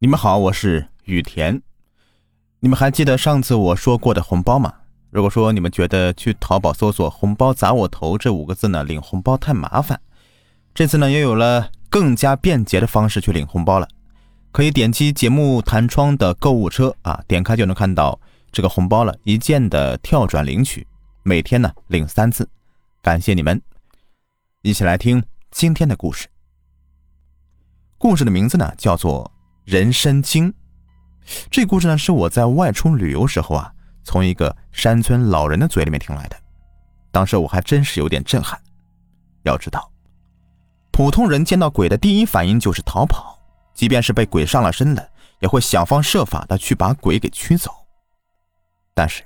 你们好，我是雨田。你们还记得上次我说过的红包吗？如果说你们觉得去淘宝搜索“红包砸我头”这五个字呢，领红包太麻烦，这次呢又有了更加便捷的方式去领红包了。可以点击节目弹窗的购物车啊，点开就能看到这个红包了，一键的跳转领取，每天呢领三次。感谢你们，一起来听今天的故事。故事的名字呢叫做。人参精，这故事呢是我在外出旅游时候啊，从一个山村老人的嘴里面听来的。当时我还真是有点震撼。要知道，普通人见到鬼的第一反应就是逃跑，即便是被鬼上了身了，也会想方设法的去把鬼给驱走。但是，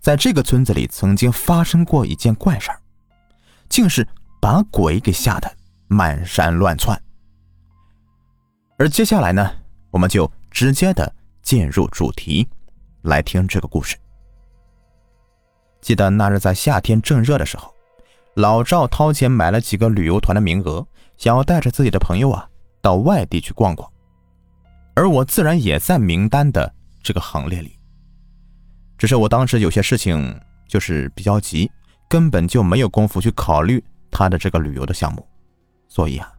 在这个村子里曾经发生过一件怪事儿，竟是把鬼给吓得满山乱窜。而接下来呢？我们就直接的进入主题，来听这个故事。记得那日在夏天正热的时候，老赵掏钱买了几个旅游团的名额，想要带着自己的朋友啊到外地去逛逛，而我自然也在名单的这个行列里。只是我当时有些事情就是比较急，根本就没有功夫去考虑他的这个旅游的项目，所以啊，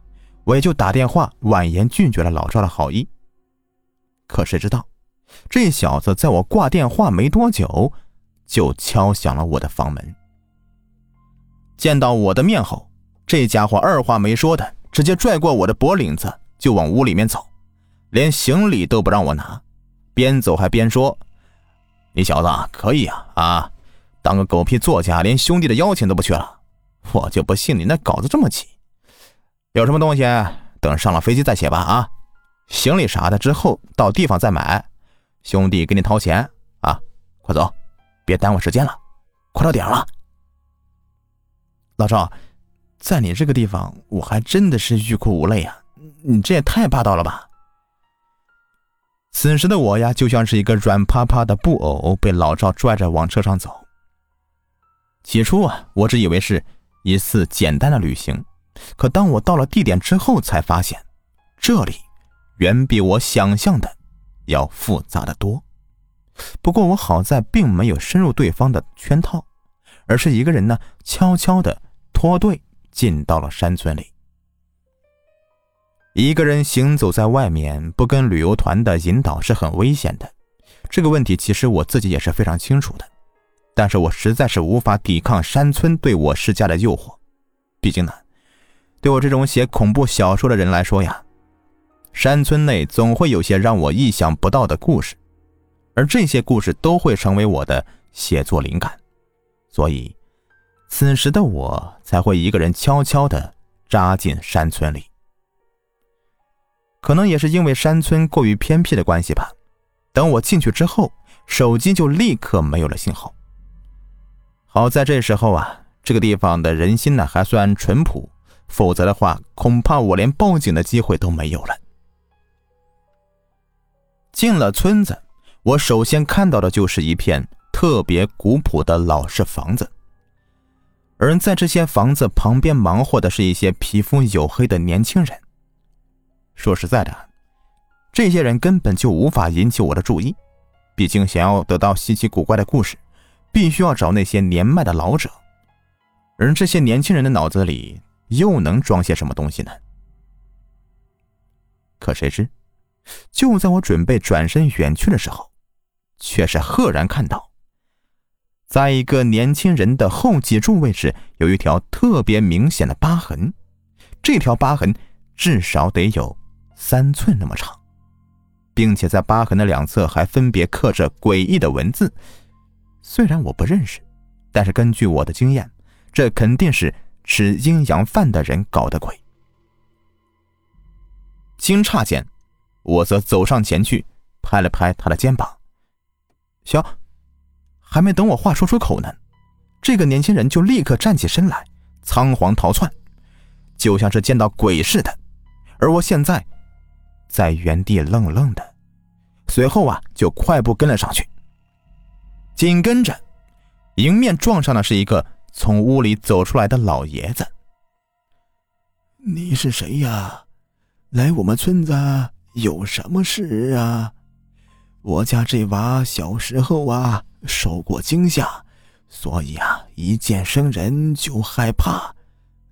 我也就打电话婉言拒绝了老赵的好意。可谁知道，这小子在我挂电话没多久，就敲响了我的房门。见到我的面后，这家伙二话没说的，直接拽过我的脖领子就往屋里面走，连行李都不让我拿，边走还边说：“你小子可以啊啊，当个狗屁作家，连兄弟的邀请都不去了，我就不信你那稿子这么急。有什么东西，等上了飞机再写吧啊。”行李啥的，之后到地方再买。兄弟，给你掏钱啊！快走，别耽误时间了，快到点了。老赵，在你这个地方，我还真的是欲哭无泪啊！你这也太霸道了吧！此时的我呀，就像是一个软趴趴的布偶，被老赵拽着往车上走。起初啊，我只以为是一次简单的旅行，可当我到了地点之后，才发现这里。远比我想象的要复杂的多。不过我好在并没有深入对方的圈套，而是一个人呢，悄悄的脱队进到了山村里。一个人行走在外面，不跟旅游团的引导是很危险的。这个问题其实我自己也是非常清楚的，但是我实在是无法抵抗山村对我施加的诱惑。毕竟呢，对我这种写恐怖小说的人来说呀。山村内总会有些让我意想不到的故事，而这些故事都会成为我的写作灵感，所以，此时的我才会一个人悄悄的扎进山村里。可能也是因为山村过于偏僻的关系吧，等我进去之后，手机就立刻没有了信号。好在这时候啊，这个地方的人心呢还算淳朴，否则的话，恐怕我连报警的机会都没有了。进了村子，我首先看到的就是一片特别古朴的老式房子，而在这些房子旁边忙活的是一些皮肤黝黑的年轻人。说实在的，这些人根本就无法引起我的注意，毕竟想要得到稀奇古怪的故事，必须要找那些年迈的老者，而这些年轻人的脑子里又能装些什么东西呢？可谁知。就在我准备转身远去的时候，却是赫然看到，在一个年轻人的后脊柱位置有一条特别明显的疤痕，这条疤痕至少得有三寸那么长，并且在疤痕的两侧还分别刻着诡异的文字。虽然我不认识，但是根据我的经验，这肯定是吃阴阳饭的人搞的鬼。惊诧间。我则走上前去，拍了拍他的肩膀。小，还没等我话说出口呢，这个年轻人就立刻站起身来，仓皇逃窜，就像是见到鬼似的。而我现在在原地愣愣的，随后啊，就快步跟了上去。紧跟着，迎面撞上的是一个从屋里走出来的老爷子。你是谁呀？来我们村子？有什么事啊？我家这娃小时候啊受过惊吓，所以啊一见生人就害怕。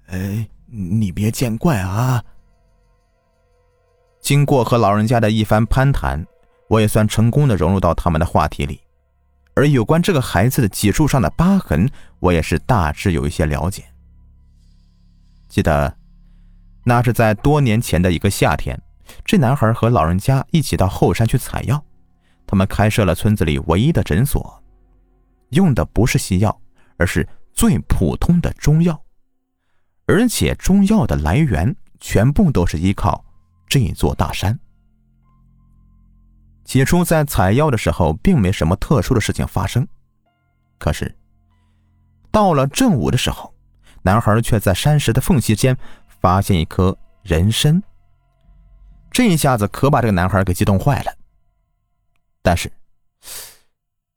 哎，你别见怪啊。经过和老人家的一番攀谈，我也算成功的融入到他们的话题里。而有关这个孩子的脊柱上的疤痕，我也是大致有一些了解。记得，那是在多年前的一个夏天。这男孩和老人家一起到后山去采药，他们开设了村子里唯一的诊所，用的不是西药，而是最普通的中药，而且中药的来源全部都是依靠这座大山。起初在采药的时候，并没什么特殊的事情发生，可是到了正午的时候，男孩却在山石的缝隙间发现一颗人参。这一下子可把这个男孩给激动坏了。但是，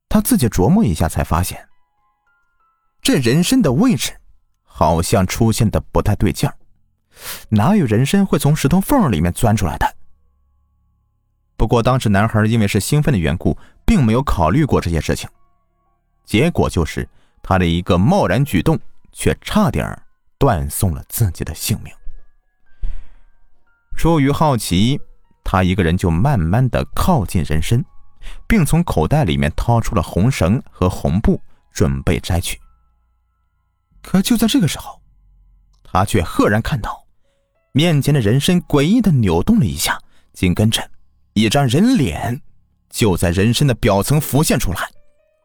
他自己琢磨一下，才发现这人参的位置好像出现的不太对劲儿。哪有人参会从石头缝里面钻出来的？不过当时男孩因为是兴奋的缘故，并没有考虑过这些事情。结果就是他的一个贸然举动，却差点断送了自己的性命。出于好奇，他一个人就慢慢的靠近人参，并从口袋里面掏出了红绳和红布，准备摘取。可就在这个时候，他却赫然看到，面前的人参诡异的扭动了一下，紧跟着，一张人脸就在人参的表层浮现出来，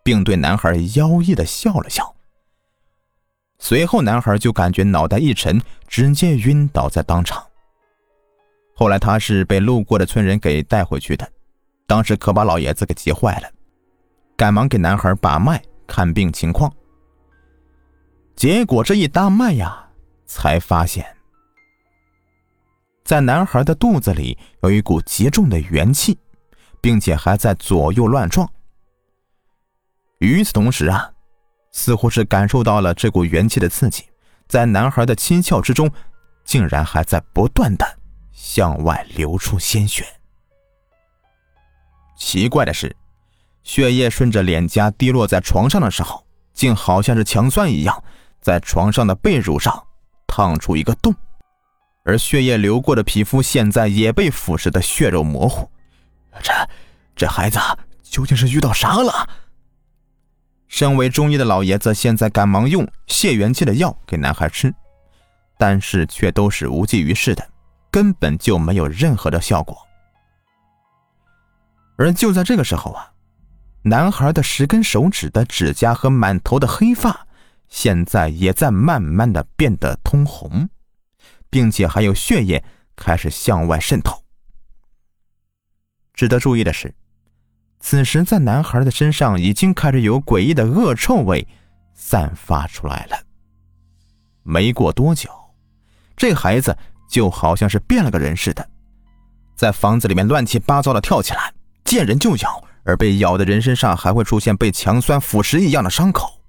并对男孩妖异的笑了笑。随后，男孩就感觉脑袋一沉，直接晕倒在当场。后来他是被路过的村人给带回去的，当时可把老爷子给急坏了，赶忙给男孩把脉看病情况。结果这一搭脉呀，才发现，在男孩的肚子里有一股极重的元气，并且还在左右乱撞。与此同时啊，似乎是感受到了这股元气的刺激，在男孩的七窍之中，竟然还在不断的。向外流出鲜血。奇怪的是，血液顺着脸颊滴落在床上的时候，竟好像是强酸一样，在床上的被褥上烫出一个洞，而血液流过的皮肤现在也被腐蚀的血肉模糊。这这孩子究竟是遇到啥了？身为中医的老爷子现在赶忙用泻元气的药给男孩吃，但是却都是无济于事的。根本就没有任何的效果，而就在这个时候啊，男孩的十根手指的指甲和满头的黑发，现在也在慢慢的变得通红，并且还有血液开始向外渗透。值得注意的是，此时在男孩的身上已经开始有诡异的恶臭味散发出来了。没过多久，这孩子。就好像是变了个人似的，在房子里面乱七八糟的跳起来，见人就咬，而被咬的人身上还会出现被强酸腐蚀一样的伤口。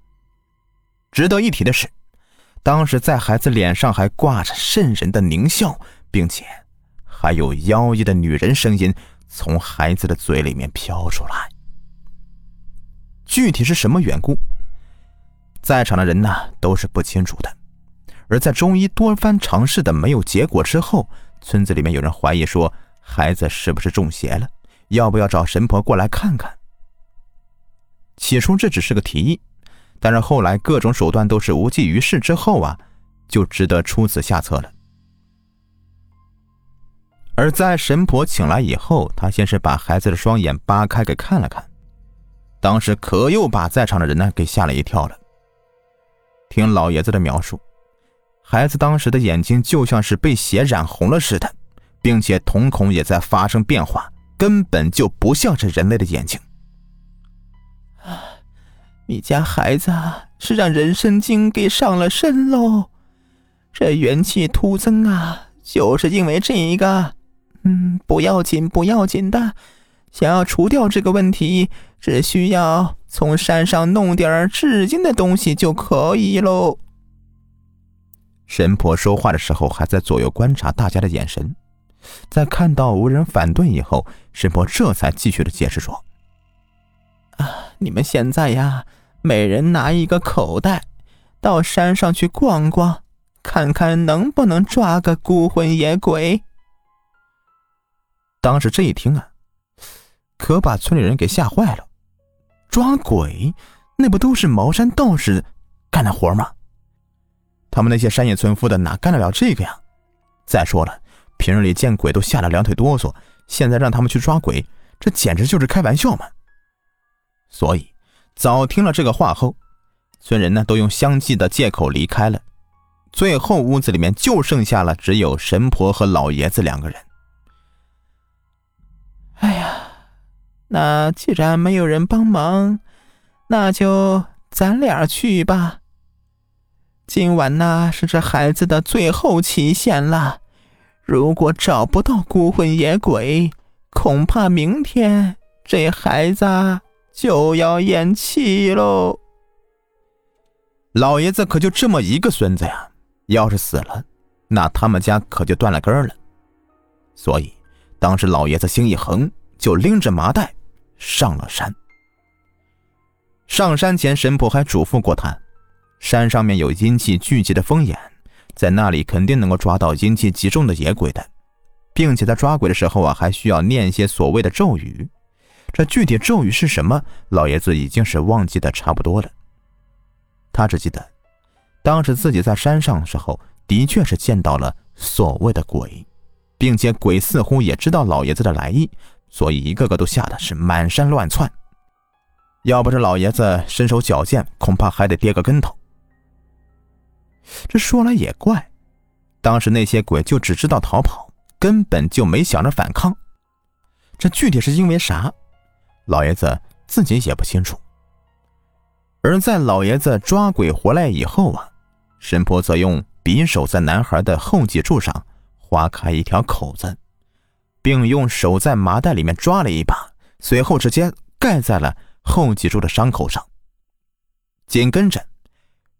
值得一提的是，当时在孩子脸上还挂着渗人的狞笑，并且还有妖异的女人声音从孩子的嘴里面飘出来。具体是什么缘故，在场的人呢都是不清楚的。而在中医多番尝试的没有结果之后，村子里面有人怀疑说孩子是不是中邪了，要不要找神婆过来看看？起初这只是个提议，但是后来各种手段都是无济于事之后啊，就值得出此下策了。而在神婆请来以后，他先是把孩子的双眼扒开给看了看，当时可又把在场的人呢给吓了一跳了。听老爷子的描述。孩子当时的眼睛就像是被血染红了似的，并且瞳孔也在发生变化，根本就不像是人类的眼睛。啊，你家孩子是让人参精给上了身喽？这元气突增啊，就是因为这个。嗯，不要紧，不要紧的。想要除掉这个问题，只需要从山上弄点治惊的东西就可以喽。神婆说话的时候，还在左右观察大家的眼神，在看到无人反对以后，神婆这才继续的解释说：“啊，你们现在呀，每人拿一个口袋，到山上去逛逛，看看能不能抓个孤魂野鬼。”当时这一听啊，可把村里人给吓坏了。抓鬼，那不都是茅山道士干的活吗？他们那些山野村夫的哪干得了这个呀？再说了，平日里见鬼都吓得两腿哆嗦，现在让他们去抓鬼，这简直就是开玩笑嘛！所以，早听了这个话后，村人呢都用相继的借口离开了。最后，屋子里面就剩下了只有神婆和老爷子两个人。哎呀，那既然没有人帮忙，那就咱俩去吧。今晚呢是这孩子的最后期限了，如果找不到孤魂野鬼，恐怕明天这孩子就要咽气喽。老爷子可就这么一个孙子呀，要是死了，那他们家可就断了根了。所以。当时老爷子心一横，就拎着麻袋上了山。上山前，神婆还嘱咐过他，山上面有阴气聚集的风眼，在那里肯定能够抓到阴气极重的野鬼的，并且在抓鬼的时候啊，还需要念一些所谓的咒语。这具体咒语是什么，老爷子已经是忘记的差不多了。他只记得，当时自己在山上的时候，的确是见到了所谓的鬼。并且鬼似乎也知道老爷子的来意，所以一个个都吓得是满山乱窜。要不是老爷子身手矫健，恐怕还得跌个跟头。这说来也怪，当时那些鬼就只知道逃跑，根本就没想着反抗。这具体是因为啥，老爷子自己也不清楚。而在老爷子抓鬼回来以后啊，神婆则用匕首在男孩的后脊柱上。划开一条口子，并用手在麻袋里面抓了一把，随后直接盖在了后脊柱的伤口上。紧跟着，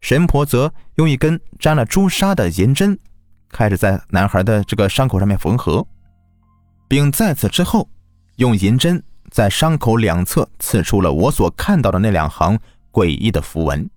神婆则用一根沾了朱砂的银针，开始在男孩的这个伤口上面缝合，并在此之后，用银针在伤口两侧刺出了我所看到的那两行诡异的符文。